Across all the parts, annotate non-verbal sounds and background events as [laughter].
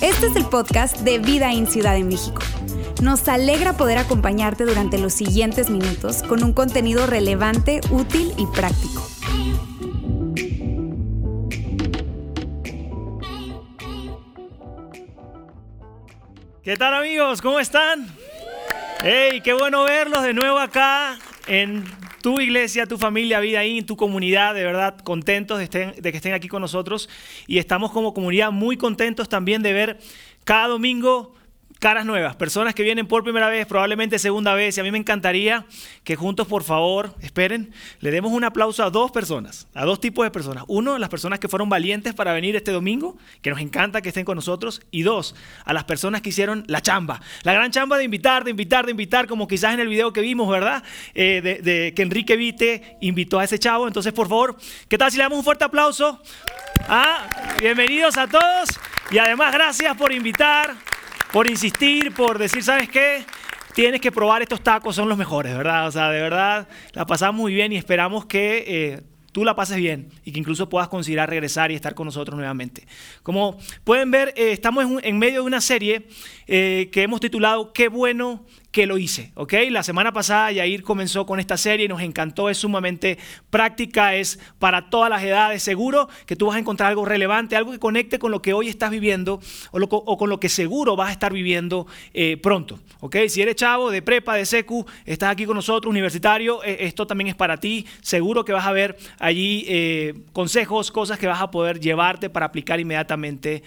Este es el podcast de Vida en Ciudad de México. Nos alegra poder acompañarte durante los siguientes minutos con un contenido relevante, útil y práctico. ¿Qué tal amigos? ¿Cómo están? ¡Hey! Qué bueno verlos de nuevo acá en tu iglesia, tu familia, vida ahí, tu comunidad, de verdad contentos de, de, que estén aquí con nosotros. Y estamos como comunidad muy contentos también de ver cada domingo caras nuevas, personas que vienen por primera vez, probablemente segunda vez, y a mí me encantaría que juntos, por favor, esperen, le demos un aplauso a dos personas, a dos tipos de personas. Uno, las personas que fueron valientes para venir este domingo, que nos encanta que estén con nosotros, y dos, a las personas que hicieron la chamba, la gran chamba de invitar, de invitar, de invitar, como quizás en el video que vimos, ¿verdad? Eh, de, que Enrique Vite invitó a ese chavo. Entonces, por favor, ¿qué tal si le damos un fuerte aplauso? Ah, bienvenidos a todos y además gracias por invitar por insistir, por decir, ¿sabes qué? Tienes que probar estos tacos, son los mejores, ¿verdad? O sea, de verdad, la pasamos muy bien y esperamos que eh, tú la pases bien y que incluso puedas considerar regresar y estar con nosotros nuevamente. Como pueden ver, eh, estamos en, medio de una serie eh, que hemos titulado Qué bueno que lo hice, ¿ok? La semana pasada Yair comenzó con esta serie y nos encantó, es sumamente práctica, es para todas las edades, seguro que tú vas a encontrar algo relevante, algo que conecte con lo que hoy estás viviendo o, con lo que seguro vas a estar viviendo eh, pronto, ¿ok? Si eres chavo de prepa, de secu, estás aquí con nosotros, universitario, eh, esto también es para ti, seguro que vas a ver allí eh, consejos, cosas que vas a poder llevarte para aplicar inmediatamente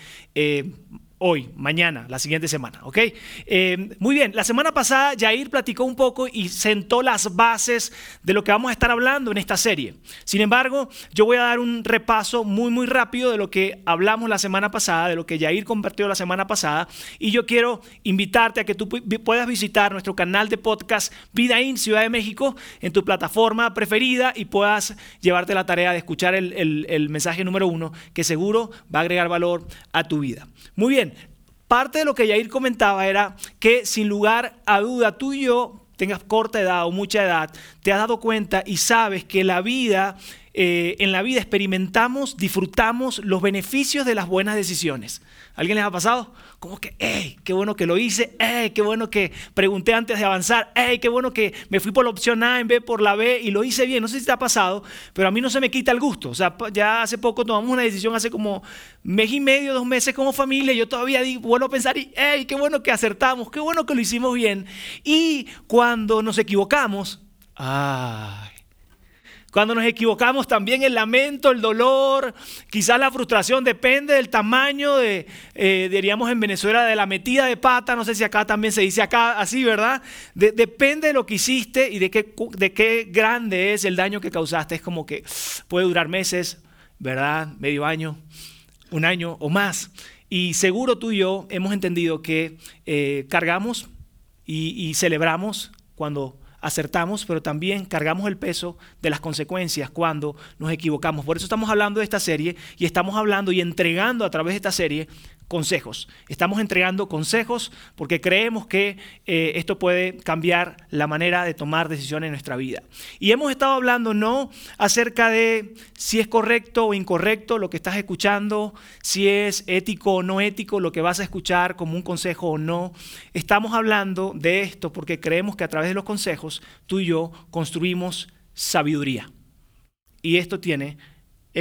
hoy, mañana, la siguiente semana, ¿ok? Eh, muy bien, la semana pasada Jair platicó un poco y sentó las bases de lo que vamos a estar hablando en esta serie. Sin embargo, yo voy a dar un repaso muy, muy rápido de lo que hablamos la semana pasada, de lo que Jair compartió la semana pasada, y yo quiero invitarte a que tú puedas visitar nuestro canal de podcast Vida In Ciudad de México en tu plataforma preferida y puedas llevarte la tarea de escuchar el, el, el mensaje número uno que seguro va a agregar valor a tu vida. Muy bien, parte de lo que Yair comentaba era que sin lugar a duda tú y yo, tengas corta edad o mucha edad, te has dado cuenta y sabes que la vida, eh, en la vida experimentamos, disfrutamos los beneficios de las buenas decisiones. ¿Alguien les ha pasado? Como que, hey, qué bueno que lo hice, hey, qué bueno que pregunté antes de avanzar, hey, qué bueno que me fui por la opción A en vez por la B y lo hice bien. No sé si te ha pasado, pero a mí no se me quita el gusto. O sea, ya hace poco tomamos una decisión, hace como mes y medio, dos meses como familia, yo todavía digo, vuelvo a pensar y, hey, qué bueno que acertamos, qué bueno que lo hicimos bien. Y cuando nos equivocamos, ay, cuando nos equivocamos también el lamento, el dolor, quizás la frustración, depende del tamaño de, eh, diríamos en Venezuela, de la metida de pata, no sé si acá también se dice acá así, ¿verdad? De, depende de lo que hiciste y de qué, de qué grande es el daño que causaste. Es como que puede durar meses, ¿verdad? Medio año, un año o más. Y seguro tú y yo hemos entendido que eh, cargamos y celebramos cuando acertamos, pero también cargamos el peso de las consecuencias cuando nos equivocamos. Por eso estamos hablando de esta serie y estamos hablando y entregando a través de esta serie consejos. Estamos entregando consejos porque creemos que eh, esto puede cambiar la manera de tomar decisiones en nuestra vida. Y hemos estado hablando no acerca de si es correcto o incorrecto lo que estás escuchando, si es ético o no ético lo que vas a escuchar como un consejo o no. Estamos hablando de esto porque creemos que a través de los consejos tú y yo construimos sabiduría. Y esto tiene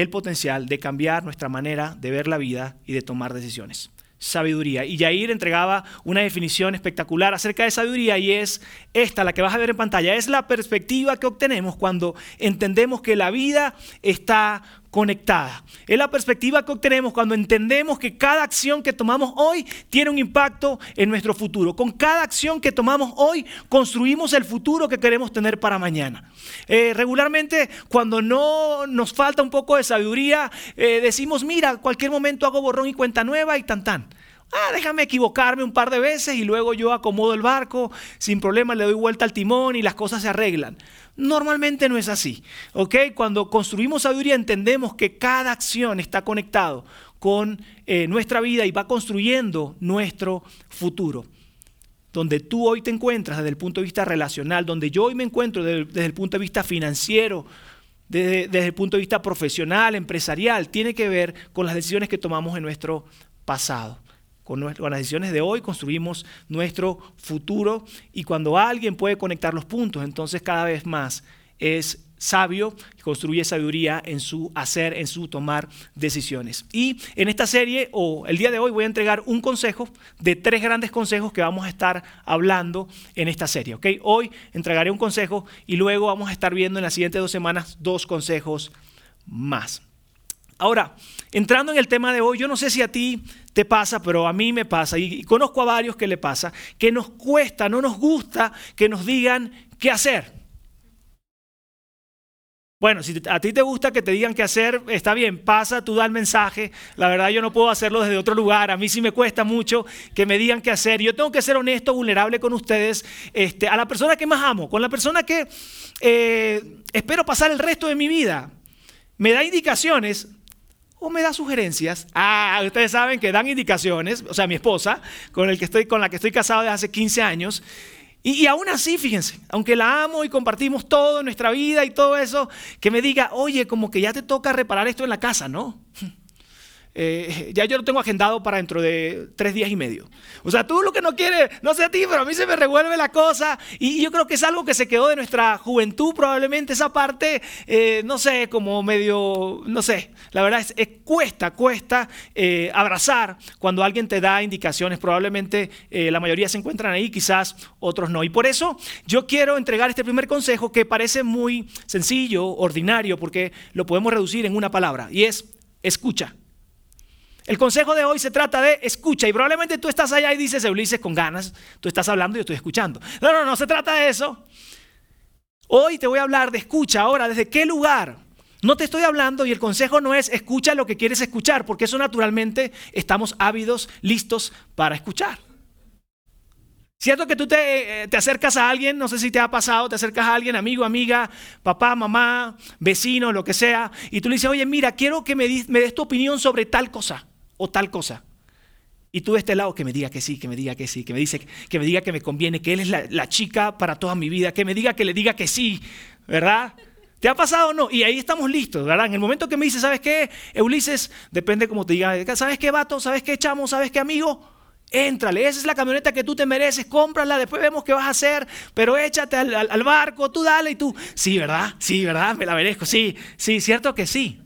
el potencial de cambiar nuestra manera de ver la vida y de tomar decisiones. Sabiduría. Y Yair entregaba una definición espectacular acerca de sabiduría y es esta, la que vas a ver en pantalla. Es la perspectiva que obtenemos cuando entendemos que la vida está conectada. Es la perspectiva que obtenemos cuando entendemos que cada acción que tomamos hoy tiene un impacto en nuestro futuro. Con cada acción que tomamos hoy construimos el futuro que queremos tener para mañana. Eh, regularmente cuando no nos falta un poco de sabiduría, eh, decimos, mira, cualquier momento hago borrón y cuenta nueva y tan tan. Ah, déjame equivocarme un par de veces y luego yo acomodo el barco, sin problema le doy vuelta al timón y las cosas se arreglan. Normalmente no es así, ¿ok? Cuando construimos sabiduría entendemos que cada acción está conectado con eh, nuestra vida y va construyendo nuestro futuro. Donde tú hoy te encuentras desde el punto de vista relacional, donde yo hoy me encuentro desde, desde el punto de vista financiero, desde, el punto de vista profesional, empresarial, tiene que ver con las decisiones que tomamos en nuestro pasado. Con, las decisiones de hoy construimos nuestro futuro y cuando alguien puede conectar los puntos, entonces cada vez más es sabio, construye sabiduría en su hacer, en su tomar decisiones. Y en esta serie, o el día de hoy, voy a entregar un consejo de tres grandes consejos que vamos a estar hablando en esta serie. ¿okay? Hoy entregaré un consejo y luego vamos a estar viendo en las siguientes dos semanas dos consejos más. Ahora, entrando en el tema de hoy, yo no sé si a ti te pasa, pero a mí me pasa, y conozco a varios que le pasa, que nos cuesta, no nos gusta que nos digan qué hacer. Bueno, si a ti te gusta que te digan qué hacer, está bien, pasa, tú da el mensaje. La verdad yo no puedo hacerlo desde otro lugar. A mí sí me cuesta mucho que me digan qué hacer. Yo tengo que ser honesto, vulnerable con ustedes, este, a la persona que más amo, con la persona que eh, espero pasar el resto de mi vida. Me da indicaciones o me da sugerencias. Ah, ustedes saben que dan indicaciones. O sea, mi esposa, con, el que estoy, con la que estoy casado desde hace 15 años. Y, aún así, fíjense, aunque la amo y compartimos todo nuestra vida y todo eso, que me diga, oye, como que ya te toca reparar esto en la casa, ¿no? Eh, ya yo lo tengo agendado para dentro de tres días y medio. O sea, tú lo que no quieres, no sé a ti, pero a mí se me revuelve la cosa. Y, yo creo que es algo que se quedó de nuestra juventud, probablemente esa parte, eh, no sé, como medio, no sé, la verdad es, que cuesta, cuesta eh, abrazar cuando alguien te da indicaciones. Probablemente la mayoría se encuentran ahí, quizás otros no. Y por eso yo quiero entregar este primer consejo que parece muy sencillo, ordinario, porque lo podemos reducir en una palabra, y es escucha. El consejo de hoy se trata de escucha y probablemente tú estás allá y dices, Ulises, con ganas, tú estás hablando y yo estoy escuchando. No, no, no se trata de eso. Hoy te voy a hablar de escucha. Ahora, ¿desde qué lugar? No te estoy hablando y el consejo no es escucha lo que quieres escuchar, porque eso naturalmente estamos ávidos, listos para escuchar. Cierto que tú te, eh, te, acercas a alguien, no sé si te ha pasado, te acercas a alguien, amigo, amiga, papá, mamá, vecino, lo que sea, y tú le dices, oye, mira, quiero que me, me des tu opinión sobre tal cosa o tal cosa. Y tú de este lado que me diga que sí, que me diga que sí, que me dice que me diga que me conviene, que él es la, chica para toda mi vida, que me diga que le diga que sí, ¿verdad? ¿Te ha pasado o no? Y ahí estamos listos, ¿verdad? En el momento que me dice, ¿sabes qué? Ulises, depende como te diga, ¿sabes qué, vato? ¿Sabes qué, chamo? ¿Sabes qué, amigo? Éntrale, esa es la camioneta que tú te mereces, cómprala, después vemos qué vas a hacer, pero échate al, al barco, tú dale y tú, sí, ¿verdad? Sí, ¿verdad? Me la merezco, sí, sí, cierto que sí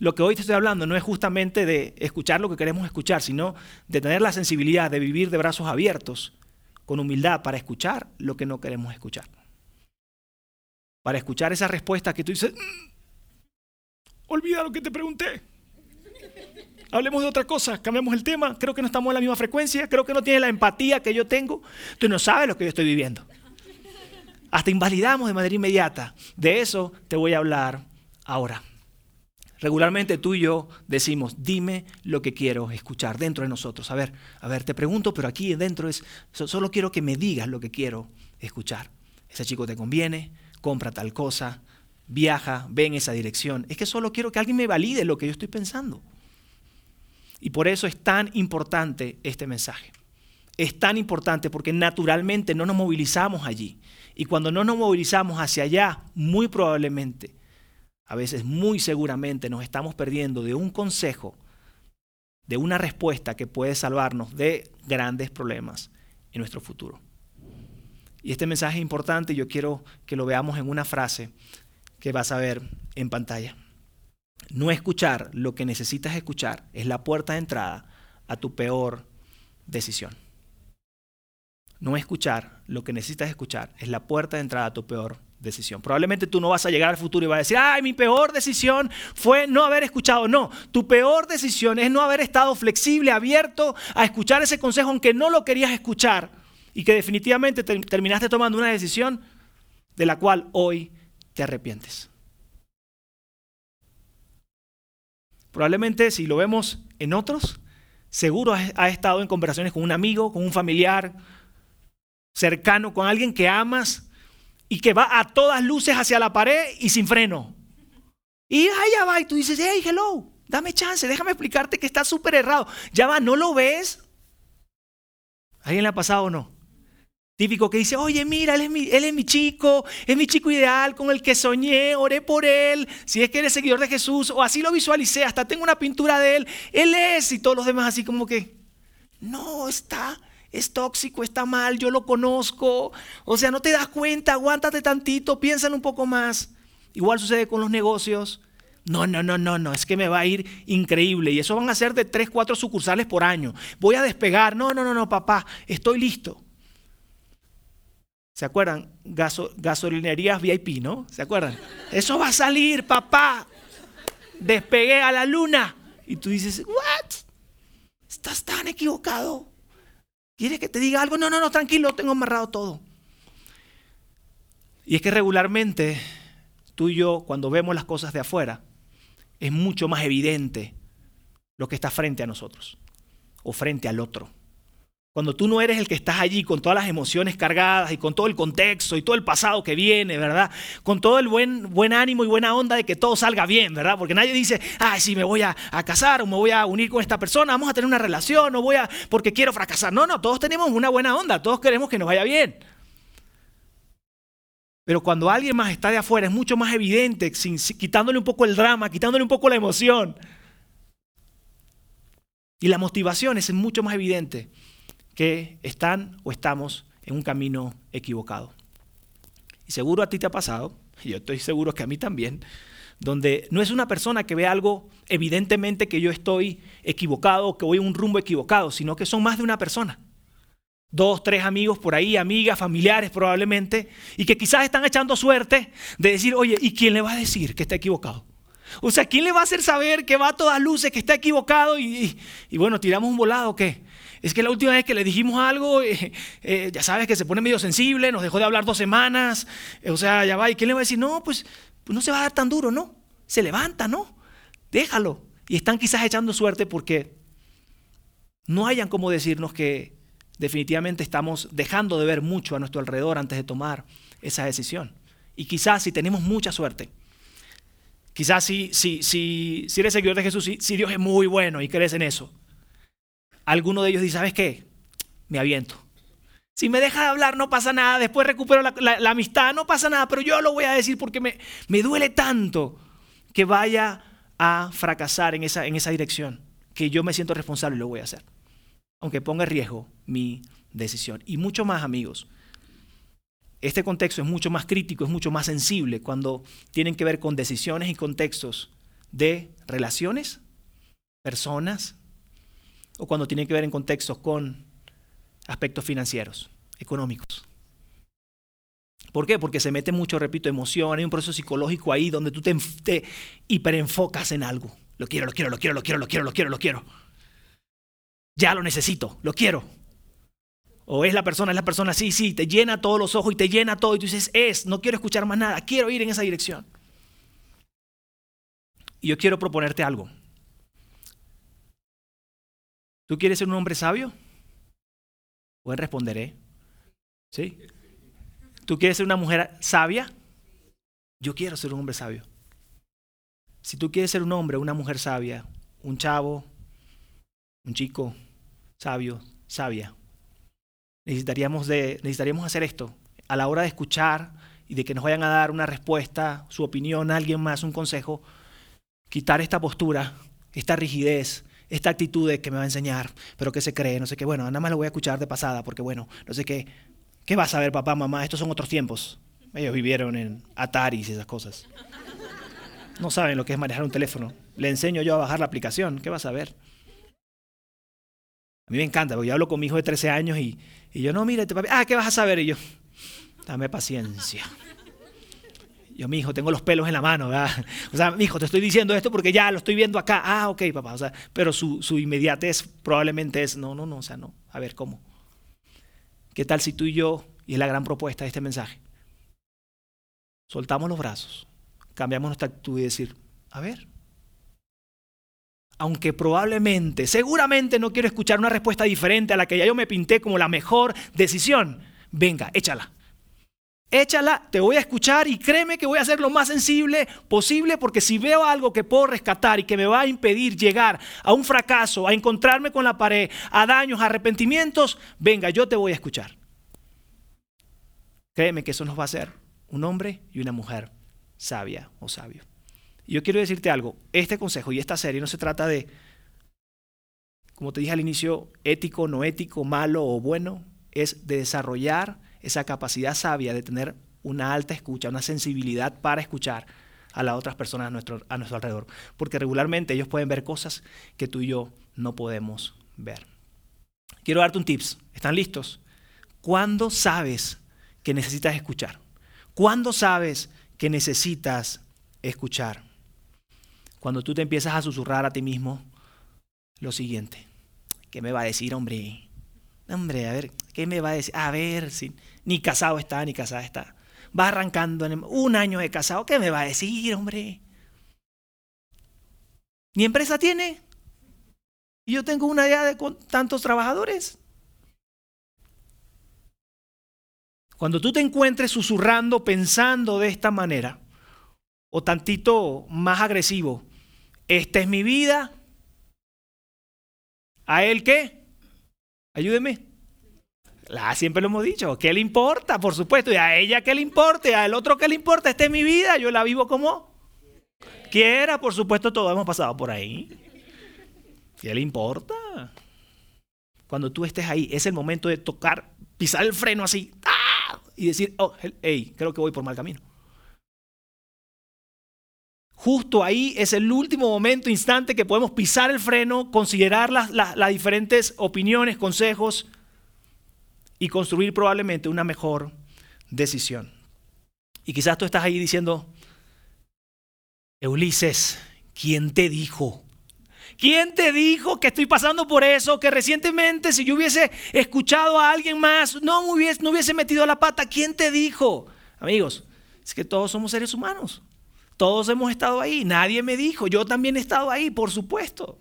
lo que hoy te estoy hablando no es justamente de escuchar lo que queremos escuchar, sino de tener la sensibilidad de vivir de brazos abiertos, con humildad, para escuchar lo que no queremos escuchar. Para escuchar esa respuesta que tú dices, mm, olvida lo que te pregunté. Hablemos de otra cosa, cambiamos el tema, creo que no estamos en la misma frecuencia, creo que no tienes la empatía que yo tengo, tú no sabes lo que yo estoy viviendo. Hasta invalidamos de manera inmediata. De eso te voy a hablar ahora. Regularmente tú y yo decimos, dime lo que quiero escuchar dentro de nosotros. A ver, a ver, te pregunto, pero aquí dentro es, solo quiero que me digas lo que quiero escuchar. Ese chico te conviene, compra tal cosa, viaja, ve en esa dirección. Es que solo quiero que alguien me valide lo que yo estoy pensando. Y por eso es tan importante este mensaje. Es tan importante porque naturalmente no nos movilizamos allí. Y cuando no nos movilizamos hacia allá, muy probablemente a veces muy seguramente nos estamos perdiendo de un consejo, de una respuesta que puede salvarnos de grandes problemas en nuestro futuro. Y este mensaje es importante yo quiero que lo veamos en una frase que vas a ver en pantalla. No escuchar lo que necesitas escuchar es la puerta de entrada a tu peor decisión. No escuchar lo que necesitas escuchar es la puerta de entrada a tu peor decisión. Probablemente tú no vas a llegar al futuro y vas a decir, ay, mi peor decisión fue no haber escuchado. No, tu peor decisión es no haber estado flexible, abierto a escuchar ese consejo aunque no lo querías escuchar y que definitivamente terminaste tomando una decisión de la cual hoy te arrepientes. Probablemente si lo vemos en otros, seguro ha estado en conversaciones con un amigo, con un familiar cercano, con alguien que amas y que va a todas luces hacia la pared y sin freno. Y allá va y tú dices, hey, hello, dame chance, déjame explicarte que está súper errado. Ya va, ¿no lo ves? ¿Alguien le ha pasado o no? Típico que dice, oye, mira, él es, mi, él es mi chico, es mi chico ideal con el que soñé, oré por él, si es que eres seguidor de Jesús, o así lo visualicé, hasta tengo una pintura de él, él es, y todos los demás así como que, no, está, es tóxico, está mal, yo lo conozco, o sea, no te das cuenta, aguántate tantito, piénsalo un poco más. Igual sucede con los negocios. No, no, no, no, no, es que me va a ir increíble y eso van a ser de 3, 4 sucursales por año. Voy a despegar. No, no, no, no, papá, estoy listo. ¿Se acuerdan? gasolinerías VIP, ¿no? ¿Se acuerdan? Eso va a salir, papá. Despegué a la luna. Y tú dices, ¿what? Estás tan equivocado. ¿Quieres que te diga algo? No, no, no, tranquilo, tengo amarrado todo. Y es que regularmente tú y yo, cuando vemos las cosas de afuera, es mucho más evidente lo que está frente a nosotros o frente al otro. Cuando tú no eres el que estás allí con todas las emociones cargadas y con todo el contexto y todo el pasado que viene, ¿verdad? Con todo el buen, buen ánimo y buena onda de que todo salga bien, ¿verdad? Porque nadie dice, ay, si me voy a, casar o me voy a unir con esta persona, vamos a tener una relación, o voy a, porque quiero fracasar. No, no, todos tenemos una buena onda, todos queremos que nos vaya bien. Pero cuando alguien más está de afuera es mucho más evidente, quitándole un poco el drama, quitándole un poco la emoción. Y la motivación es mucho más evidente que están o estamos en un camino equivocado. Y seguro a ti te ha pasado, y yo estoy seguro que a mí también, donde no es una persona que ve algo evidentemente que yo estoy equivocado, que voy a un rumbo equivocado, sino que son más de una persona. Dos, tres amigos por ahí, amigas, familiares probablemente, y que quizás están echando suerte de decir, oye, ¿y quién le va a decir que está equivocado? O sea, ¿quién le va a hacer saber que va a todas luces, que está equivocado? Y, y bueno, tiramos un volado, ¿qué? Es que la última vez que le dijimos algo, [laughs] eh, eh, ya sabes que se pone medio sensible, nos dejó de hablar dos semanas, o sea, ya va, ¿y quién le va a decir? No, pues, pues, no se va a dar tan duro, ¿no? Se levanta, ¿no? Déjalo. Y están quizás echando suerte porque no hayan como decirnos que definitivamente estamos dejando de ver mucho a nuestro alrededor antes de tomar esa decisión. Y quizás si tenemos mucha suerte, quizás si, si, si, si eres seguidor de Jesús, si, si Dios es muy bueno y crees en eso, alguno de ellos dice, ¿sabes qué? Me aviento. Si me deja de hablar, no pasa nada. Después recupero la, amistad, no pasa nada. Pero yo lo voy a decir porque me, me duele tanto que vaya a fracasar en esa, en esa dirección, que yo me siento responsable y lo voy a hacer. Aunque ponga en riesgo mi decisión. Y mucho más, amigos. Este contexto es mucho más crítico, es mucho más sensible cuando tienen que ver con decisiones y contextos de relaciones, personas, o cuando tiene que ver en contextos con aspectos financieros, económicos. ¿Por qué? Porque se mete mucho, repito, emoción, hay un proceso psicológico ahí donde tú te, te hiperenfocas en algo. Lo quiero, lo quiero, lo quiero, lo quiero, lo quiero, lo quiero, lo quiero. Ya lo necesito, lo quiero. O es la persona, es la persona, sí, sí, te llena todos los ojos y te llena todo y tú dices, es, no quiero escuchar más nada, quiero ir en esa dirección. Y yo quiero proponerte algo. ¿Tú quieres ser un hombre sabio? Pues responderé. ¿Sí? ¿Tú quieres ser una mujer sabia? Yo quiero ser un hombre sabio. Si tú quieres ser un hombre, una mujer sabia, un chavo, un chico sabio, sabia, necesitaríamos, de, necesitaríamos hacer esto. A la hora de escuchar y de que nos vayan a dar una respuesta, su opinión, alguien más, un consejo, quitar esta postura, esta rigidez, esta actitud de que me va a enseñar, pero que se cree, no sé qué, bueno, nada más lo voy a escuchar de pasada, porque bueno, no sé qué, ¿qué vas a ver papá, mamá? Estos son otros tiempos. Ellos vivieron en Ataris y esas cosas. No saben lo que es manejar un teléfono. Le enseño yo a bajar la aplicación, ¿qué vas a ver? A mí me encanta, porque yo hablo con mi hijo de 13 años y, y yo, no, mire, papi, ah, ¿qué vas a saber? Y yo, dame paciencia. Yo, mi hijo, tengo los pelos en la mano, ¿verdad? [laughs] O sea, mi hijo, te estoy diciendo esto porque ya lo estoy viendo acá. Ah, ok, papá. O sea, pero su, su inmediatez probablemente es, no, no, no, o sea, no. A ver, ¿cómo? ¿Qué tal si tú y yo, y es la gran propuesta de este mensaje, soltamos los brazos, cambiamos nuestra actitud y decir, a ver, aunque probablemente, seguramente no quiero escuchar una respuesta diferente a la que ya yo me pinté como la mejor decisión, venga, échala échala, te voy a escuchar y créeme que voy a ser lo más sensible posible porque si veo algo que puedo rescatar y que me va a impedir llegar a un fracaso, a encontrarme con la pared, a daños, a arrepentimientos, venga, yo te voy a escuchar. créeme que eso nos va a hacer un hombre y una mujer sabia o sabio. Y yo quiero decirte algo, este consejo y esta serie no se trata de, como te dije al inicio, ético, no ético, malo o bueno, es de desarrollar esa capacidad sabia de tener una alta escucha, una sensibilidad para escuchar a las otras personas a nuestro, a nuestro alrededor. Porque regularmente ellos pueden ver cosas que tú y yo no podemos ver. Quiero darte un tips. ¿Están listos? ¿Cuándo sabes que necesitas escuchar? ¿Cuándo sabes que necesitas escuchar? Cuando tú te empiezas a susurrar a ti mismo lo siguiente. ¿Qué me va a decir, hombre? Hombre, a ver, ¿qué me va a decir? A ver, ni casado está, ni casada está. Va arrancando en un año de casado, ¿qué me va a decir, hombre? ¿Ni empresa tiene? Y yo tengo una idea de tantos trabajadores. Cuando tú te encuentres susurrando, pensando de esta manera, o tantito más agresivo, esta es mi vida, ¿a él qué? Ayúdeme. La, siempre lo hemos dicho, ¿qué le importa? Por supuesto, y a ella qué le importa, y al otro qué le importa, esta es mi vida, yo la vivo como quiera, por supuesto, todos hemos pasado por ahí. ¿Qué le importa? Cuando tú estés ahí, es el momento de tocar, pisar el freno así, ¡ah! y decir, oh, hey, creo que voy por mal camino. Justo ahí es el último momento, instante que podemos pisar el freno, considerar las, diferentes opiniones, consejos y construir probablemente una mejor decisión. Y quizás tú estás ahí diciendo, Ulises, ¿quién te dijo? ¿Quién te dijo que estoy pasando por eso? Que recientemente si yo hubiese escuchado a alguien más, no, me hubiese, no hubiese metido la pata. ¿Quién te dijo? Amigos, es que todos somos seres humanos. Todos hemos estado ahí. Nadie me dijo. Yo también he estado ahí, por supuesto.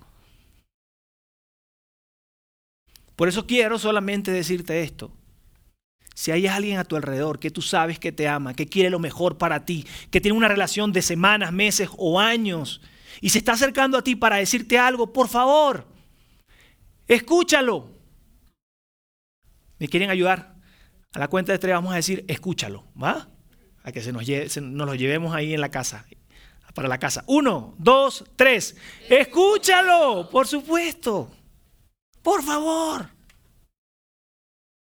Por eso quiero solamente decirte esto. Si hay alguien a tu alrededor que tú sabes que te ama, que quiere lo mejor para ti, que tiene una relación de semanas, meses o años, y se está acercando a ti para decirte algo, por favor, escúchalo. ¿Me quieren ayudar? A la cuenta de tres vamos a decir, escúchalo, ¿va? Que se nos, nos lo llevemos ahí en la casa, para la casa. Uno, dos, tres. Escúchalo, por supuesto. Por favor.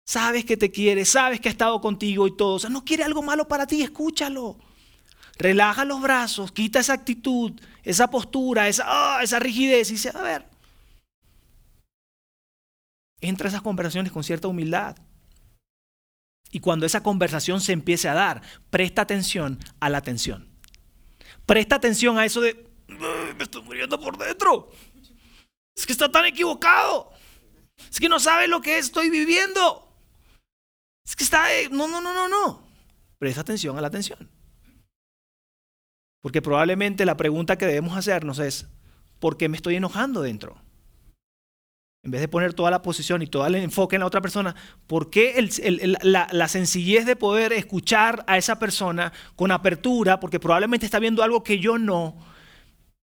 Sabes que te quiere, sabes que ha estado contigo y todo. O sea, no quiere algo malo para ti, escúchalo. Relaja los brazos, quita esa actitud, esa postura, esa, ah, esa rigidez y dice, a ver. Entra a esas conversaciones con cierta humildad. Y cuando esa conversación se empiece a dar, presta atención a la atención. Presta atención a eso de, me estoy muriendo por dentro. Es que está tan equivocado. Es que no sabe lo que estoy viviendo. Es que está... No, no, no, no, no. Presta atención a la atención. Porque probablemente la pregunta que debemos hacernos es, ¿por qué me estoy enojando dentro? En vez de poner toda la posición y todo el enfoque en la otra persona, ¿por qué la, sencillez de poder escuchar a esa persona con apertura, porque probablemente está viendo algo que yo no,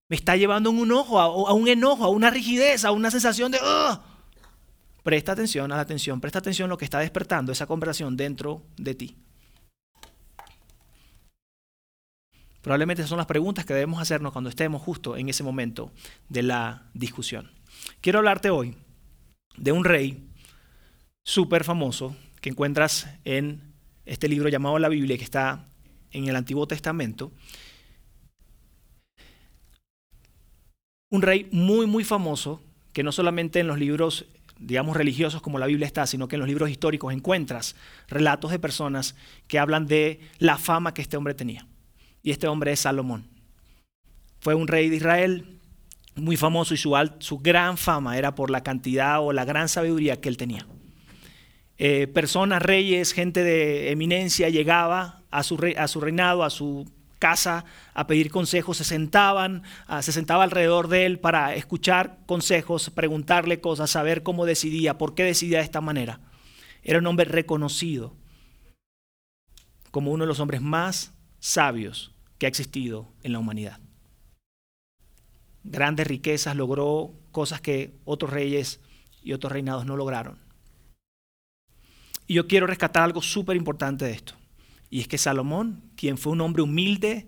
me está llevando a un enojo, a, un enojo, a una rigidez, a una sensación de... Presta atención a la atención, presta atención a lo que está despertando esa conversación dentro de ti. Probablemente esas son las preguntas que debemos hacernos cuando estemos justo en ese momento de la discusión. Quiero hablarte hoy de un rey súper famoso que encuentras en este libro llamado la Biblia que está en el Antiguo Testamento. Un rey muy, muy famoso que no solamente en los libros, digamos, religiosos como la Biblia está, sino que en los libros históricos encuentras relatos de personas que hablan de la fama que este hombre tenía. Y este hombre es Salomón. Fue un rey de Israel, muy famoso y su, su, gran fama era por la cantidad o la gran sabiduría que él tenía. Eh, personas, reyes, gente de eminencia llegaba a su, reinado, a su casa a pedir consejos, se sentaban, se sentaba alrededor de él para escuchar consejos, preguntarle cosas, saber cómo decidía, por qué decidía de esta manera. Era un hombre reconocido como uno de los hombres más sabios que ha existido en la humanidad grandes riquezas, logró cosas que otros reyes y otros reinados no lograron. Y yo quiero rescatar algo súper importante de esto. Y es que Salomón, quien fue un hombre humilde,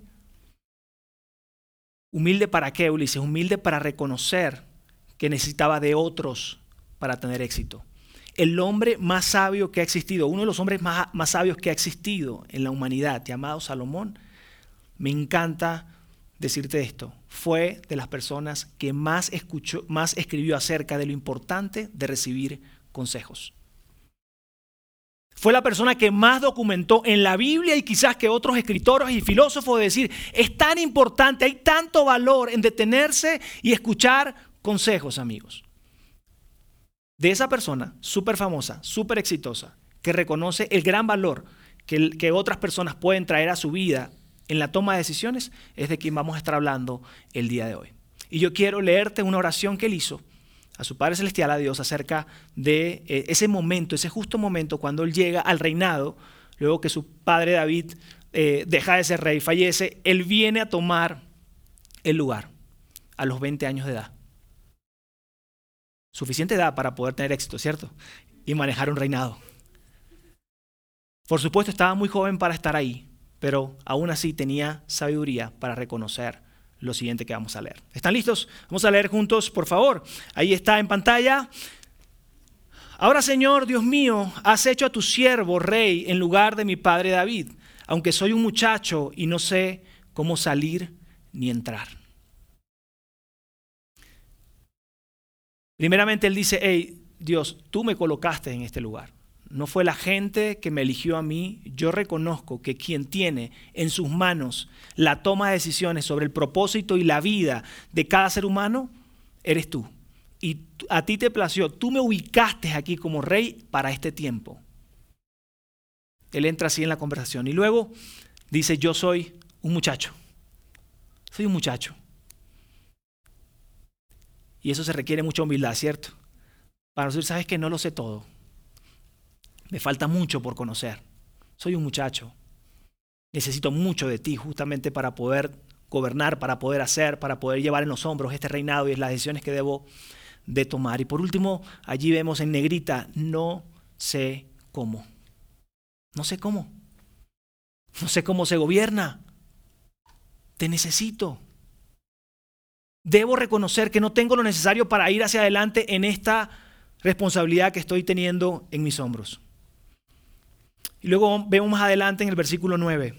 humilde para qué, Ulises, humilde para reconocer que necesitaba de otros para tener éxito. El hombre más sabio que ha existido, uno de los hombres más, más sabios que ha existido en la humanidad, llamado Salomón, me encanta decirte esto, fue de las personas que más, escuchó, más escribió acerca de lo importante de recibir consejos. Fue la persona que más documentó en la Biblia y quizás que otros escritores y filósofos decir, es tan importante, hay tanto valor en detenerse y escuchar consejos, amigos. De esa persona, súper famosa, súper exitosa, que reconoce el gran valor que, que otras personas pueden traer a su vida en la toma de decisiones, es de quien vamos a estar hablando el día de hoy. Y yo quiero leerte una oración que él hizo a su Padre Celestial, a Dios, acerca de eh, ese momento, ese justo momento cuando él llega al reinado, luego que su padre David eh, deja de ser rey, fallece, él viene a tomar el lugar a los 20 años de edad. Suficiente edad para poder tener éxito, ¿cierto? Y manejar un reinado. Por supuesto, estaba muy joven para estar ahí, pero aún así tenía sabiduría para reconocer lo siguiente que vamos a leer. ¿Están listos? Vamos a leer juntos, por favor. Ahí está en pantalla. Ahora, Señor, Dios mío, has hecho a tu siervo rey en lugar de mi padre David, aunque soy un muchacho y no sé cómo salir ni entrar. Primeramente él dice, hey, Dios, tú me colocaste en este lugar. No fue la gente que me eligió a mí. Yo reconozco que quien tiene en sus manos la toma de decisiones sobre el propósito y la vida de cada ser humano, eres tú. Y a ti te plació, tú me ubicaste aquí como rey para este tiempo. Él entra así en la conversación y luego dice, yo soy un muchacho. Soy un muchacho. Y eso se requiere mucha humildad, ¿cierto? Para nosotros, sabes que no lo sé todo me falta mucho por conocer. Soy un muchacho. Necesito mucho de ti justamente para poder gobernar, para poder hacer, para poder llevar en los hombros este reinado y las decisiones que debo de tomar. Y por último, allí vemos en negrita, no sé cómo. No sé cómo. No sé cómo se gobierna. Te necesito. Debo reconocer que no tengo lo necesario para ir hacia adelante en esta responsabilidad que estoy teniendo en mis hombros. Y luego vemos más adelante en el versículo 9.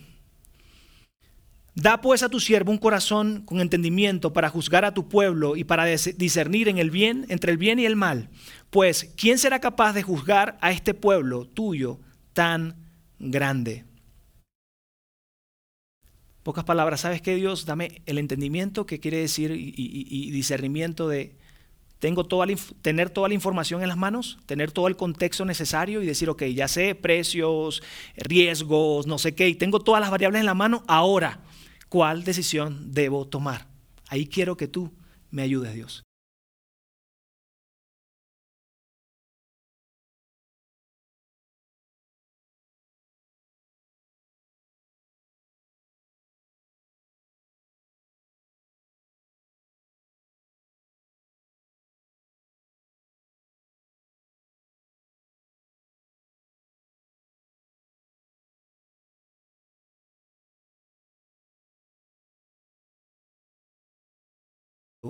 Da pues a tu siervo un corazón con entendimiento para juzgar a tu pueblo y para discernir en el bien, entre el bien y el mal. Pues, ¿quién será capaz de juzgar a este pueblo tuyo tan grande? Pocas palabras, ¿sabes qué Dios? Dame el entendimiento que quiere decir y discernimiento de tengo toda tener toda la información en las manos, tener todo el contexto necesario y decir, ok, ya sé precios, riesgos, no sé qué, y tengo todas las variables en la mano, ahora, ¿cuál decisión debo tomar? Ahí quiero que tú me ayudes, Dios.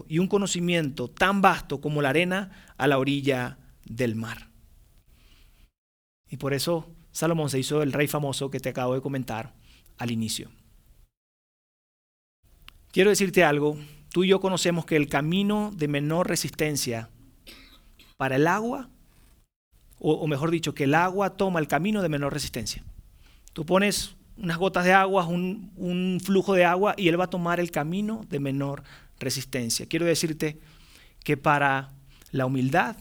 Y un conocimiento tan vasto como la arena a la orilla del mar. Y por eso Salomón se hizo el rey famoso que te acabo de comentar al inicio. Quiero decirte algo, tú y yo conocemos que el camino de menor resistencia para el agua, o, mejor dicho, que el agua toma el camino de menor resistencia. Tú pones unas gotas de agua, un, un flujo de agua, y él va a tomar el camino de menor resistencia. Quiero decirte que para la humildad,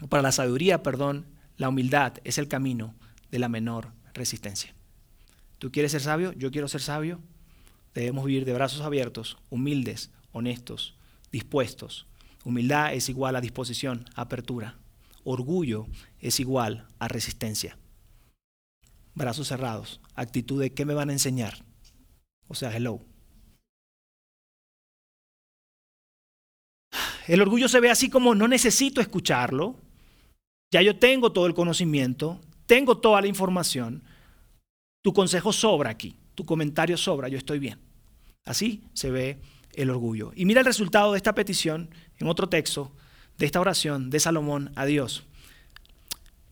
o para la sabiduría, perdón, la humildad es el camino de la menor resistencia. ¿Tú quieres ser sabio? Yo quiero ser sabio. Debemos vivir de brazos abiertos, humildes, honestos, dispuestos. Humildad es igual a disposición, apertura. Orgullo es igual a resistencia. Brazos cerrados, actitud de qué me van a enseñar. O sea, hello. El orgullo se ve así como no necesito escucharlo, ya yo tengo todo el conocimiento, tengo toda la información, Tu consejo sobra aquí, tu comentario sobra, yo estoy bien. Así se ve el orgullo. Y mira el resultado de esta petición en otro texto, de esta oración de Salomón a Dios.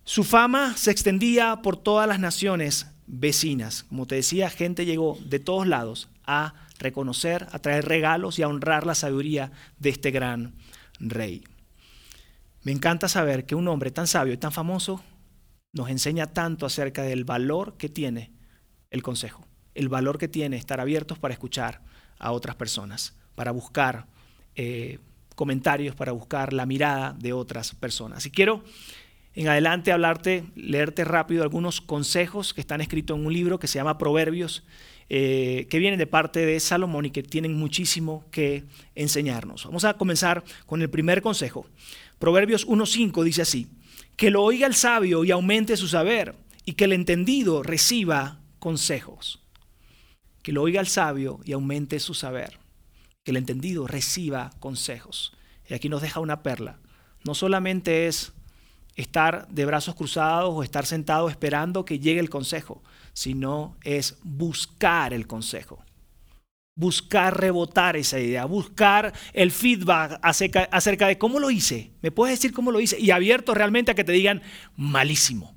Su fama se extendía por todas las naciones vecinas. Como te decía, gente llegó de todos lados a reconocer, a traer regalos y a honrar la sabiduría de este gran rey. Me encanta saber que un hombre tan sabio y tan famoso nos enseña tanto acerca del valor que tiene el consejo, el valor que tiene estar abiertos para escuchar a otras personas, para buscar eh, comentarios, para buscar la mirada de otras personas. Y quiero en adelante hablarte, leerte rápido algunos consejos que están escritos en un libro que se llama Proverbios, eh, que vienen de parte de Salomón y que tienen muchísimo que enseñarnos. Vamos a comenzar con el primer consejo. Proverbios 1.5 dice así, que lo oiga el sabio y aumente su saber, y que el entendido reciba consejos. Que lo oiga el sabio y aumente su saber, que el entendido reciba consejos. Y aquí nos deja una perla. No solamente es estar de brazos cruzados o estar sentado esperando que llegue el consejo, sino es buscar el consejo. Buscar rebotar esa idea, buscar el feedback acerca, de cómo lo hice. ¿Me puedes decir cómo lo hice? Y abierto realmente a que te digan malísimo.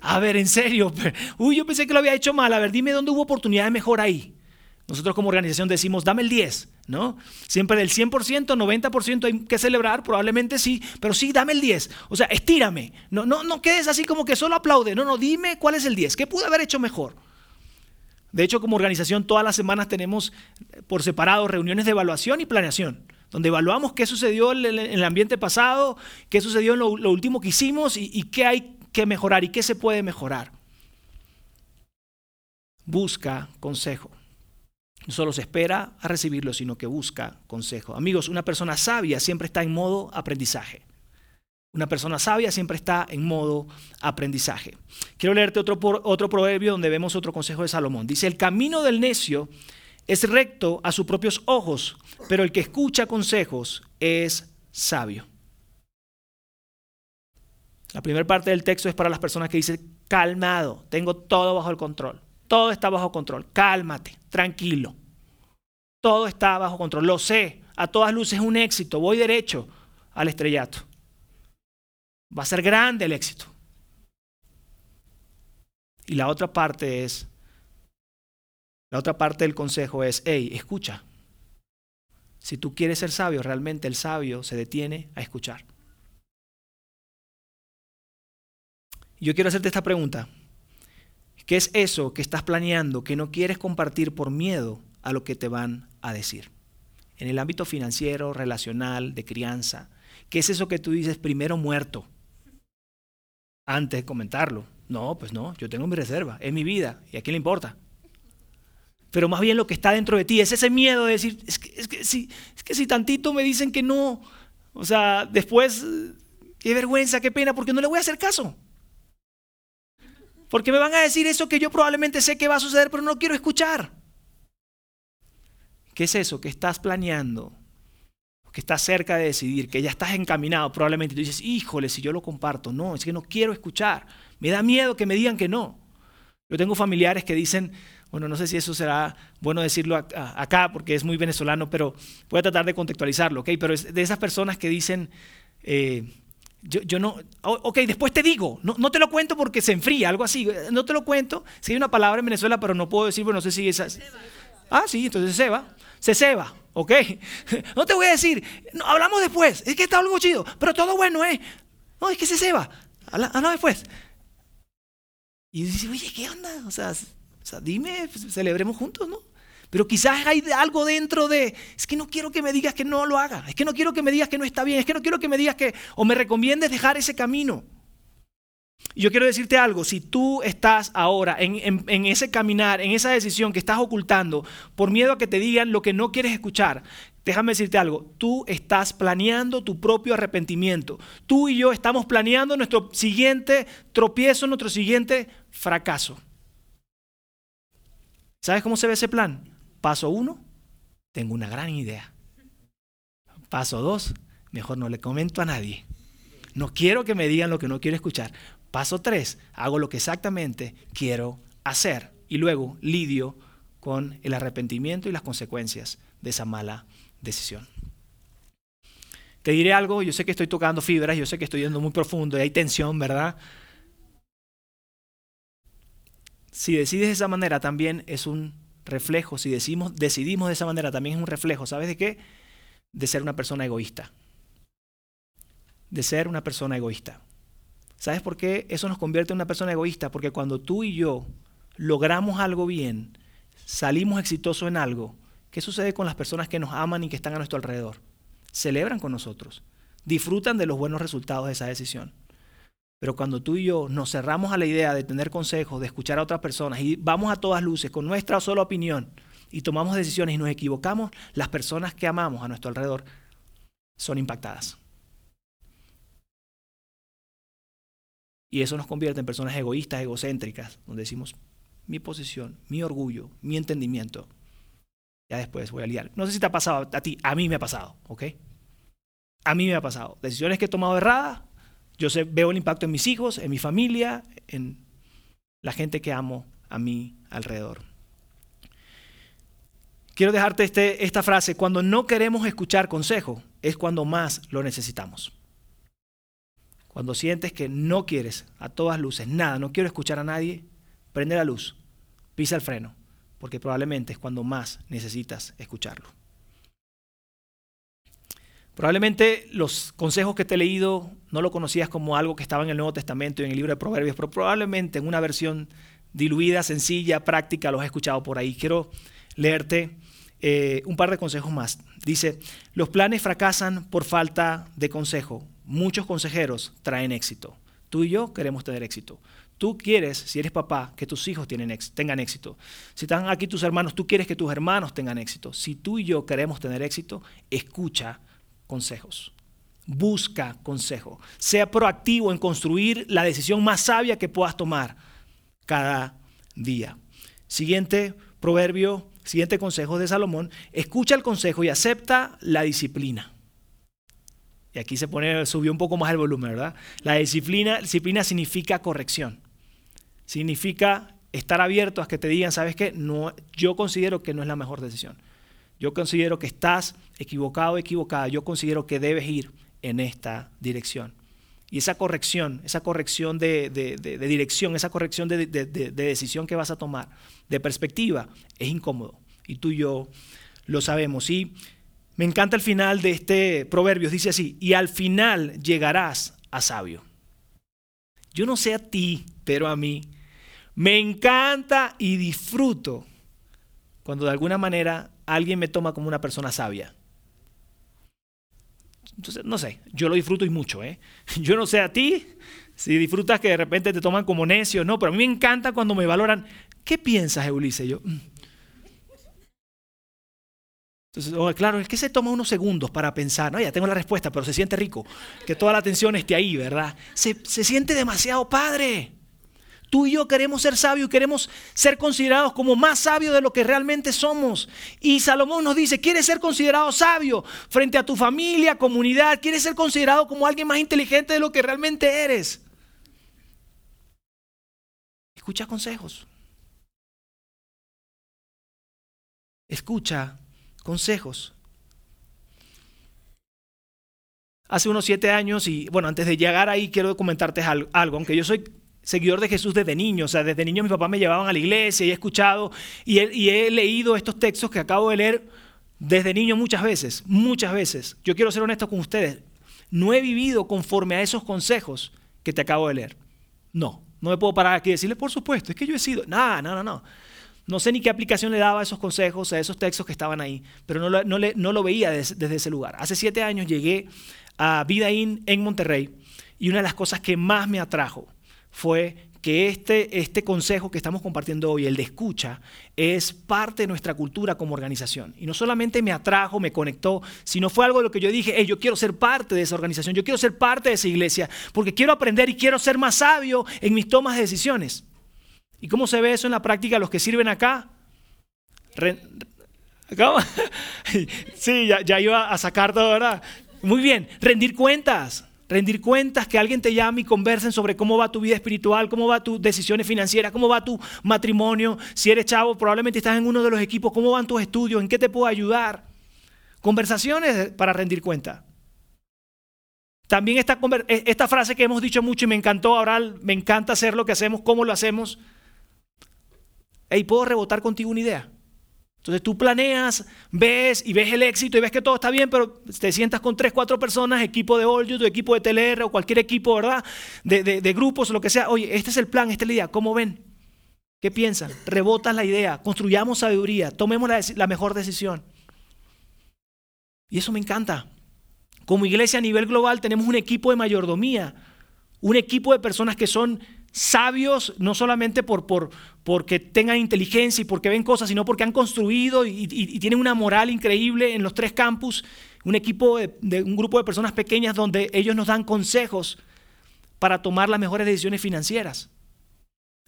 A ver, en serio. [laughs] Uy, yo pensé que lo había hecho mal. A ver, dime dónde hubo oportunidad mejor ahí. Nosotros como organización decimos, dame el 10, ¿no? Siempre del 100%, 90% hay que celebrar, probablemente sí, pero sí, dame el 10. O sea, estírame. No, no, no quedes así como que solo aplaude. No, no, dime cuál es el 10. ¿Qué pude haber hecho mejor? De hecho, como organización, todas las semanas tenemos por separado reuniones de evaluación y planeación, donde evaluamos qué sucedió en el ambiente pasado, qué sucedió en lo, último que hicimos y qué hay que mejorar y qué se puede mejorar. Busca consejo. No solo se espera a recibirlo, sino que busca consejo. Amigos, una persona sabia siempre está en modo aprendizaje. Una persona sabia siempre está en modo aprendizaje. Quiero leerte otro, otro proverbio donde vemos otro consejo de Salomón. Dice, el camino del necio es recto a sus propios ojos, pero el que escucha consejos es sabio. La primera parte del texto es para las personas que dicen, calmado, tengo todo bajo el control. Todo está bajo control. Cálmate, tranquilo. Todo está bajo control. Lo sé. A todas luces es un éxito. Voy derecho al estrellato. Va a ser grande el éxito. Y la otra parte es, la otra parte del consejo es, hey, escucha. Si tú quieres ser sabio, realmente el sabio se detiene a escuchar. Yo quiero hacerte esta pregunta. ¿Qué es eso que estás planeando que no quieres compartir por miedo a lo que te van a decir? En el ámbito financiero, relacional, de crianza. ¿Qué es eso que tú dices primero muerto antes de comentarlo? No, pues no, yo tengo mi reserva, es mi vida y a quién le importa. Pero más bien lo que está dentro de ti es ese miedo de decir, es que, si, es que si tantito me dicen que no, o sea, después, qué vergüenza, qué pena, porque no le voy a hacer caso. Porque me van a decir eso que yo probablemente sé que va a suceder, pero no quiero escuchar. ¿Qué es eso que estás planeando? Que estás cerca de decidir, que ya estás encaminado probablemente. Tú dices, híjole, si yo lo comparto. No, es que no quiero escuchar. Me da miedo que me digan que no. Yo tengo familiares que dicen, bueno, no sé si eso será bueno decirlo acá porque es muy venezolano, pero voy a tratar de contextualizarlo, ¿ok? Pero es de esas personas que dicen, eh, yo, no, ok, después te digo, no, no, te lo cuento porque se enfría, algo así, no te lo cuento. Si hay una palabra en Venezuela, pero no puedo decir, bueno, no sé si es Ah, sí, entonces se va, se ceba, ok. [laughs] No te voy a decir, no, hablamos después, es que está algo chido, pero todo bueno, ¿eh? No, es que se ceba, hablamos después. Y dice, oye, ¿qué onda? O sea, o sea dime, pues, celebremos juntos, ¿no? Pero quizás hay algo dentro de, es que no quiero que me digas que no lo haga, es que no quiero que me digas que no está bien, es que no quiero que me digas que, o me recomiendes dejar ese camino. Y yo quiero decirte algo, si tú estás ahora en, en, ese caminar, en esa decisión que estás ocultando por miedo a que te digan lo que no quieres escuchar, déjame decirte algo, tú estás planeando tu propio arrepentimiento. Tú y yo estamos planeando nuestro siguiente tropiezo, nuestro siguiente fracaso. ¿Sabes cómo se ve ese plan? Paso uno, tengo una gran idea. Paso dos, mejor no le comento a nadie. No quiero que me digan lo que no quiero escuchar. Paso tres, hago lo que exactamente quiero hacer y luego lidio con el arrepentimiento y las consecuencias de esa mala decisión. Te diré algo, yo sé que estoy tocando fibras, yo sé que estoy yendo muy profundo y hay tensión, ¿verdad? Si decides de esa manera también es un reflejo, si decidimos, decidimos de esa manera también es un reflejo, ¿sabes de qué? De ser una persona egoísta. De ser una persona egoísta. ¿Sabes por qué eso nos convierte en una persona egoísta? Porque cuando tú y yo logramos algo bien, salimos exitosos en algo, ¿qué sucede con las personas que nos aman y que están a nuestro alrededor? Celebran con nosotros, disfrutan de los buenos resultados de esa decisión. Pero cuando tú y yo nos cerramos a la idea de tener consejos, de escuchar a otras personas y vamos a todas luces con nuestra sola opinión y tomamos decisiones y nos equivocamos, las personas que amamos a nuestro alrededor son impactadas. Y eso nos convierte en personas egoístas, egocéntricas, donde decimos mi posición, mi orgullo, mi entendimiento. Ya después voy a liar. No sé si te ha pasado a ti, a mí me ha pasado, ¿ok? A mí me ha pasado. Decisiones que he tomado erradas, yo veo el impacto en mis hijos, en mi familia, en la gente que amo a mi alrededor. Quiero dejarte este, esta frase, cuando no queremos escuchar consejo, es cuando más lo necesitamos. Cuando sientes que no quieres a todas luces nada, no quiero escuchar a nadie, prende la luz, pisa el freno, porque probablemente es cuando más necesitas escucharlo. Probablemente los consejos que te he leído no lo conocías como algo que estaba en el Nuevo Testamento y en el libro de Proverbios, pero probablemente en una versión diluida, sencilla, práctica, los has escuchado por ahí. Quiero leerte eh, un par de consejos más. Dice, los planes fracasan por falta de consejo, muchos consejeros traen éxito. Tú y yo queremos tener éxito. Tú quieres, si eres papá, que tus hijos tengan éxito. Si están aquí tus hermanos, tú quieres que tus hermanos tengan éxito. Si tú y yo queremos tener éxito, escucha consejos. Busca consejo. Sea proactivo en construir la decisión más sabia que puedas tomar cada día. Siguiente proverbio, siguiente consejo de Salomón. Escucha el consejo y acepta la disciplina. Y aquí se pone, subió un poco más el volumen, ¿verdad? La disciplina, disciplina significa corrección. Significa estar abierto a que te digan, ¿sabes qué? No, yo considero que no es la mejor decisión. Yo considero que estás equivocado o equivocada. Yo considero que debes ir en esta dirección. Y esa corrección, esa corrección de, de dirección, esa corrección de, decisión que vas a tomar, de perspectiva, es incómodo. Y tú y yo lo sabemos. Y me encanta el final de este proverbio. Dice así, y al final llegarás a sabio. Yo no sé a ti, pero a mí me encanta y disfruto cuando de alguna manera alguien me toma como una persona sabia. Entonces, no sé, yo lo disfruto y mucho. ¿eh? [laughs] Yo no sé a ti si disfrutas que de repente te toman como necio, no, pero a mí me encanta cuando me valoran. ¿Qué piensas, Ulises? Yo, mm, entonces, oh, claro, es que se toma unos segundos para pensar, no, ya tengo la respuesta, pero se siente rico, que toda la atención esté ahí, ¿verdad? Se, se siente demasiado padre. Tú y yo queremos ser sabios, queremos ser considerados como más sabios de lo que realmente somos. Y Salomón nos dice, ¿quieres ser considerado sabio frente a tu familia, comunidad? ¿Quieres ser considerado como alguien más inteligente de lo que realmente eres? Escucha consejos. Escucha consejos. Hace unos siete años, y bueno, antes de llegar ahí quiero comentarte algo, aunque yo soy seguidor de Jesús desde niño, o sea, desde niño mi papá me llevaban a la iglesia y he escuchado y he, leído estos textos que acabo de leer desde niño muchas veces, muchas veces. Yo quiero ser honesto con ustedes, no he vivido conforme a esos consejos que te acabo de leer. No, no me puedo parar aquí y decirle, por supuesto, es que yo he sido, no, no, no, no. No sé ni qué aplicación le daba a esos consejos, a esos textos que estaban ahí, pero no lo, no lo veía desde, ese lugar. Hace siete años llegué a Vidaín en Monterrey y una de las cosas que más me atrajo fue que este, este consejo que estamos compartiendo hoy, el de escucha, es parte de nuestra cultura como organización. Y no solamente me atrajo, me conectó, sino fue algo de lo que yo dije, yo quiero ser parte de esa organización, yo quiero ser parte de esa iglesia, porque quiero aprender y quiero ser más sabio en mis tomas de decisiones. ¿Y cómo se ve eso en la práctica los que sirven acá? [laughs] sí, ya, iba a sacar todo, ¿verdad? Muy bien, rendir cuentas. Rendir cuentas, que alguien te llame y conversen sobre cómo va tu vida espiritual, cómo va tus decisiones financieras, cómo va tu matrimonio. Si eres chavo, probablemente estás en uno de los equipos, cómo van tus estudios, en qué te puedo ayudar. Conversaciones para rendir cuenta. También esta, e, esta frase que hemos dicho mucho y me encantó, ahora me encanta hacer lo que hacemos, cómo lo hacemos. Hey, ¿puedo rebotar contigo una idea? Entonces tú planeas, ves y ves el éxito y ves que todo está bien, pero te sientas con tres, cuatro personas, equipo de All tu equipo de TLR o cualquier equipo, ¿verdad? De, grupos, lo que sea. Oye, este es el plan, esta es la idea. ¿Cómo ven? ¿Qué piensan? Rebotas la idea, construyamos sabiduría, tomemos la mejor decisión. Y eso me encanta. Como iglesia a nivel global tenemos un equipo de mayordomía, un equipo de personas que son sabios, no solamente por, por, porque tengan inteligencia y porque ven cosas, sino porque han construido y, tienen una moral increíble en los tres campus, un equipo de, un grupo de personas pequeñas donde ellos nos dan consejos para tomar las mejores decisiones financieras.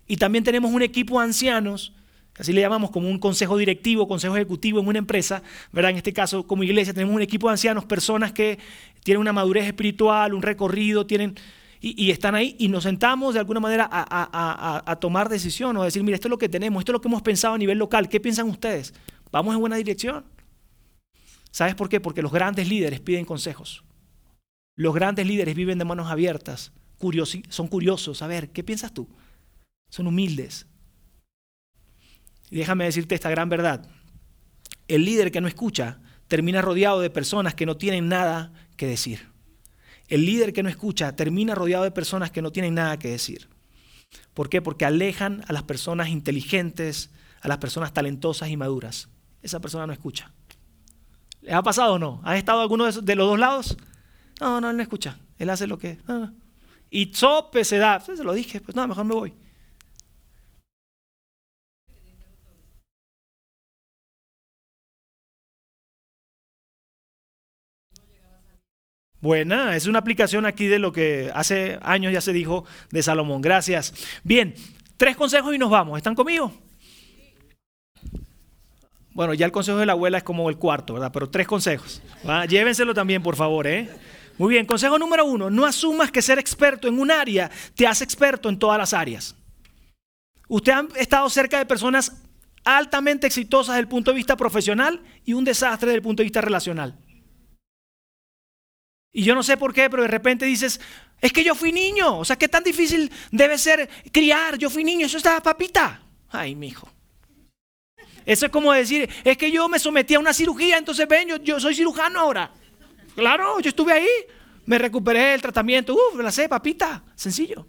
Y también tenemos un equipo de ancianos, así le llamamos como un consejo directivo, consejo ejecutivo en una empresa, ¿verdad? En este caso, como iglesia, tenemos un equipo de ancianos, personas que tienen una madurez espiritual, un recorrido, tienen y, están ahí y nos sentamos de alguna manera a, tomar decisión o a decir, mira, esto es lo que tenemos, esto es lo que hemos pensado a nivel local, ¿qué piensan ustedes? ¿Vamos en buena dirección? ¿Sabes por qué? Porque los grandes líderes piden consejos. Los grandes líderes viven de manos abiertas, son curiosos. A ver, ¿qué piensas tú? Son humildes. Y déjame decirte esta gran verdad. El líder que no escucha termina rodeado de personas que no tienen nada que decir. El líder que no escucha termina rodeado de personas que no tienen nada que decir. ¿Por qué? Porque alejan a las personas inteligentes, a las personas talentosas y maduras. Esa persona no escucha. ¿Le ha pasado o no? ¿Ha estado alguno de, los dos lados? No, no, él no escucha. Él hace lo que... Y sope se da. Se lo dije, pues no, mejor me voy. Buena, es una aplicación aquí de lo que hace años ya se dijo de Salomón. Gracias. Bien, tres consejos y nos vamos. ¿Están conmigo? Bueno, ya el consejo de la abuela es como el cuarto, ¿verdad? Pero tres consejos. Llévenselo también, por favor, ¿eh? Muy bien, consejo número uno, no asumas que ser experto en un área te hace experto en todas las áreas. Usted ha estado cerca de personas altamente exitosas desde el punto de vista profesional y un desastre desde el punto de vista relacional. Y yo no sé por qué, pero de repente dices, es que yo fui niño. O sea, ¿qué tan difícil debe ser criar? Yo fui niño, eso estaba papita. Ay, mi hijo. Eso es como decir, es que yo me sometí a una cirugía, entonces ven, yo, soy cirujano ahora. Claro, yo estuve ahí, me recuperé el tratamiento, uff, me la sé, papita. Sencillo.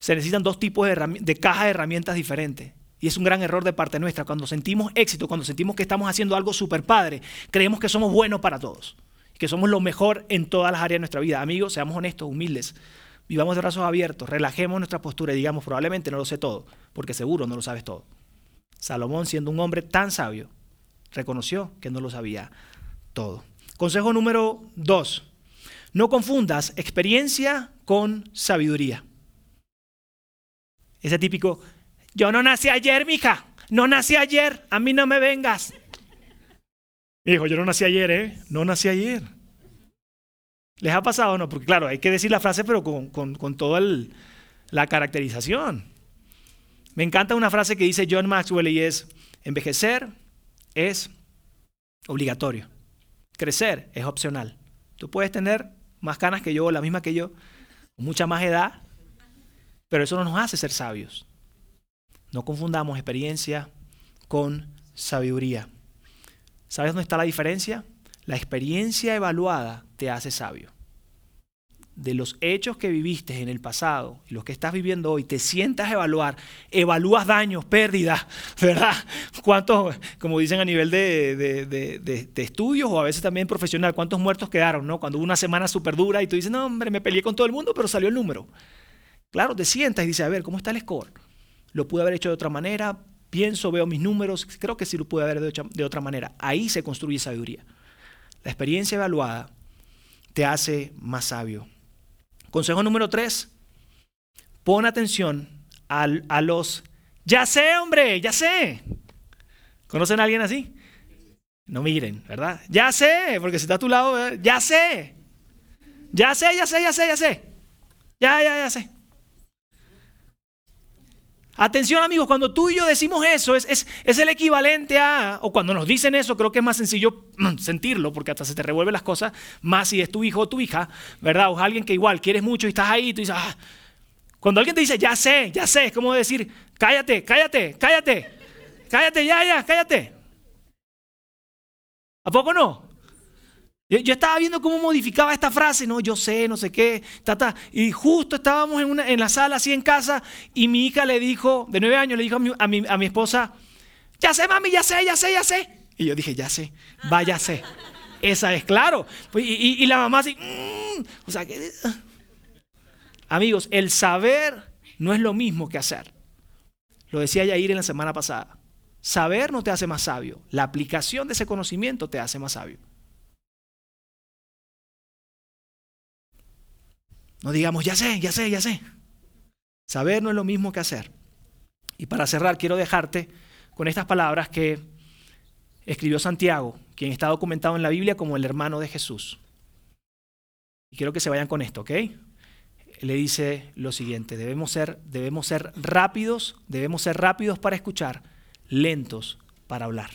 Se necesitan dos tipos de, de cajas de herramientas diferentes. Y es un gran error de parte nuestra. Cuando sentimos éxito, cuando sentimos que estamos haciendo algo súper padre, creemos que somos buenos para todos. Que somos lo mejor en todas las áreas de nuestra vida. Amigos, seamos honestos, humildes. Vivamos de brazos abiertos, relajemos nuestra postura y digamos, probablemente no lo sé todo, porque seguro no lo sabes todo. Salomón, siendo un hombre tan sabio, reconoció que no lo sabía todo. Consejo número dos. No confundas experiencia con sabiduría. Ese típico, yo no nací ayer, mija. No nací ayer. A mí no me vengas. Hijo, yo no nací ayer, ¿eh? No nací ayer. ¿Les ha pasado o no? Porque claro, hay que decir la frase, pero con, con, toda la caracterización. Me encanta una frase que dice John Maxwell y es, envejecer es obligatorio. Crecer es opcional. Tú puedes tener más canas que yo, la misma que yo, mucha más edad, pero eso no nos hace ser sabios. No confundamos experiencia con sabiduría. ¿Sabes dónde está la diferencia? La experiencia evaluada te hace sabio. De los hechos que viviste en el pasado y los que estás viviendo hoy, te sientas evaluar, evalúas daños, pérdidas, [laughs] ¿verdad? ¿Cuántos, como dicen a nivel de, de, estudios o a veces también profesional, cuántos muertos quedaron, ¿no? Cuando hubo una semana súper dura y tú dices, no, hombre, me peleé con todo el mundo, pero salió el número. Claro, te sientas y dices, a ver, ¿cómo está el score? Lo pude haber hecho de otra manera, pienso, veo mis números, creo que sí lo pude haber hecho de otra manera. Ahí se construye sabiduría. La experiencia evaluada te hace más sabio. Consejo número tres, pon atención a los, ya sé, hombre, ya sé. ¿Conocen a alguien así? No miren, ¿verdad? Ya sé, porque si está a tu lado, ya sé. Ya sé, ya sé, ya sé, ya sé. Ya, ya, ya sé. Atención amigos, cuando tú y yo decimos eso, es, es, el equivalente a, o cuando nos dicen eso, creo que es más sencillo sentirlo, porque hasta se te revuelven las cosas, más si es tu hijo o tu hija, ¿verdad? O alguien que igual quieres mucho y estás ahí tú dices, ah. cuando alguien te dice, ya sé, ya sé, es como decir, cállate, cállate, cállate, cállate, ya, ya, cállate. ¿A poco no? Yo, estaba viendo cómo modificaba esta frase, no, yo sé, no sé qué, ta, Y justo estábamos en, una, en la sala, así en casa, y mi hija le dijo, de nueve años, le dijo a mi, a mi, esposa, ya sé, mami, ya sé, ya sé, ya sé. Y yo dije, ya sé, vaya sé. Esa es, claro. Pues, y, la mamá así, mm". o sea, que... Amigos, el saber no es lo mismo que hacer. Lo decía Yair en la semana pasada. Saber no te hace más sabio. La aplicación de ese conocimiento te hace más sabio. No digamos, ya sé, ya sé, ya sé. Saber no es lo mismo que hacer. Y para cerrar, quiero dejarte con estas palabras que escribió Santiago, quien está documentado en la Biblia como el hermano de Jesús. Y quiero que se vayan con esto, ¿ok? Le dice lo siguiente, debemos ser, debemos ser rápidos, debemos ser rápidos para escuchar, lentos para hablar.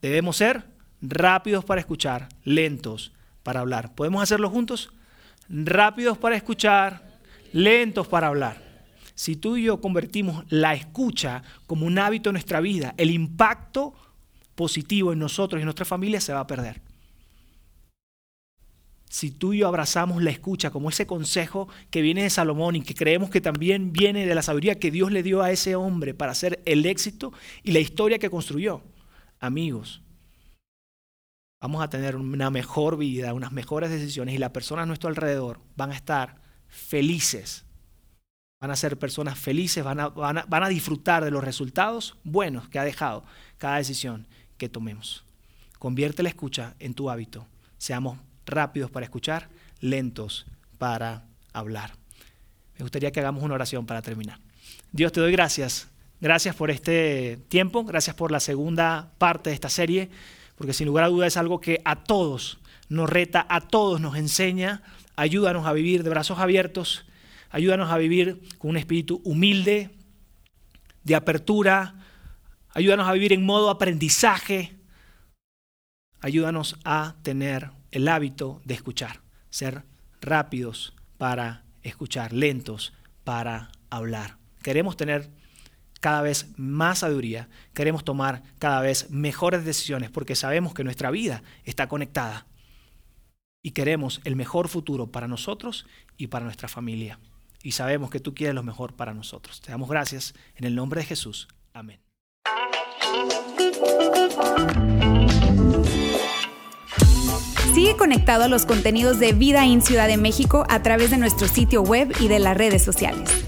Debemos ser rápidos para escuchar, lentos para hablar. ¿Podemos hacerlo juntos? Rápidos para escuchar, lentos para hablar. Si tú y yo convertimos la escucha como un hábito en nuestra vida, el impacto positivo en nosotros y en nuestra familia se va a perder. Si tú y yo abrazamos la escucha como ese consejo que viene de Salomón y que creemos que también viene de la sabiduría que Dios le dio a ese hombre para hacer el éxito y la historia que construyó, amigos, vamos a tener una mejor vida, unas mejores decisiones y las personas a nuestro alrededor van a estar felices. Van a ser personas felices, van a, van a, disfrutar de los resultados buenos que ha dejado cada decisión que tomemos. Convierte la escucha en tu hábito. Seamos rápidos para escuchar, lentos para hablar. Me gustaría que hagamos una oración para terminar. Dios, te doy gracias. Gracias por este tiempo, gracias por la segunda parte de esta serie porque sin lugar a duda es algo que a todos nos reta, a todos nos enseña. Ayúdanos a vivir de brazos abiertos, ayúdanos a vivir con un espíritu humilde, de apertura, ayúdanos a vivir en modo aprendizaje, ayúdanos a tener el hábito de escuchar, ser rápidos para escuchar, lentos para hablar. Queremos tener cada vez más sabiduría, queremos tomar cada vez mejores decisiones porque sabemos que nuestra vida está conectada y queremos el mejor futuro para nosotros y para nuestra familia. Y sabemos que tú quieres lo mejor para nosotros. Te damos gracias en el nombre de Jesús. Amén. Sigue conectado a los contenidos de Vida en Ciudad de México a través de nuestro sitio web y de las redes sociales.